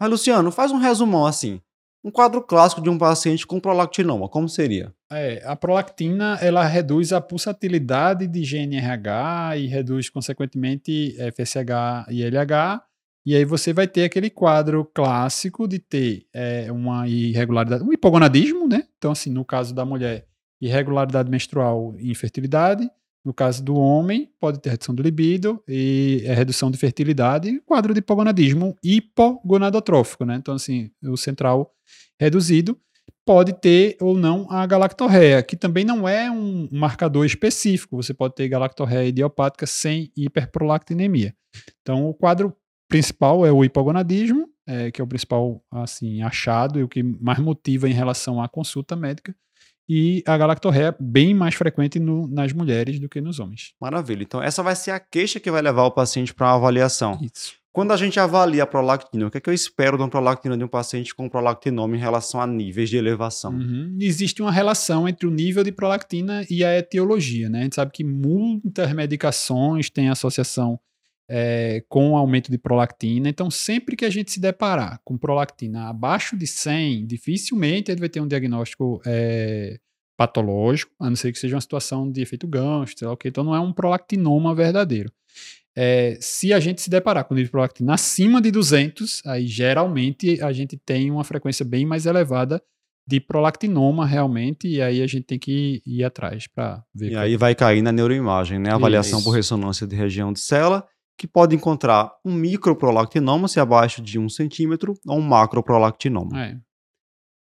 Mas, Luciano, faz um resumão assim. Um quadro clássico de um paciente com prolactinoma, como seria? É, a prolactina ela reduz a pulsatilidade de GNRH e reduz, consequentemente, FSH e LH. E aí você vai ter aquele quadro clássico de ter é, uma irregularidade, um hipogonadismo, né? Então, assim, no caso da mulher, irregularidade menstrual e infertilidade. No caso do homem, pode ter redução do libido e é redução de fertilidade, quadro de hipogonadismo hipogonadotrófico, né? Então, assim, o central reduzido pode ter ou não a galactorreia, que também não é um marcador específico. Você pode ter galactorreia idiopática sem hiperprolactinemia. Então, o quadro principal é o hipogonadismo, é, que é o principal assim achado e o que mais motiva em relação à consulta médica e a galactorreia bem mais frequente no, nas mulheres do que nos homens. Maravilha. Então, essa vai ser a queixa que vai levar o paciente para uma avaliação. Isso. Quando a gente avalia a prolactina, o que, é que eu espero de uma prolactina de um paciente com prolactinoma em relação a níveis de elevação? Uhum. Existe uma relação entre o nível de prolactina e a etiologia, né? A gente sabe que muitas medicações têm associação é, com aumento de prolactina. Então, sempre que a gente se deparar com prolactina abaixo de 100, dificilmente ele vai ter um diagnóstico é, patológico, a não ser que seja uma situação de efeito gancho, sei lá o que. Então, não é um prolactinoma verdadeiro. É, se a gente se deparar com nível de prolactina acima de 200, aí geralmente a gente tem uma frequência bem mais elevada de prolactinoma realmente, e aí a gente tem que ir, ir atrás para ver. E aí vai cair na neuroimagem, né? Avaliação Isso. por ressonância de região de célula que pode encontrar um microprolactinoma, se abaixo de um centímetro, ou um macroprolactinoma. É.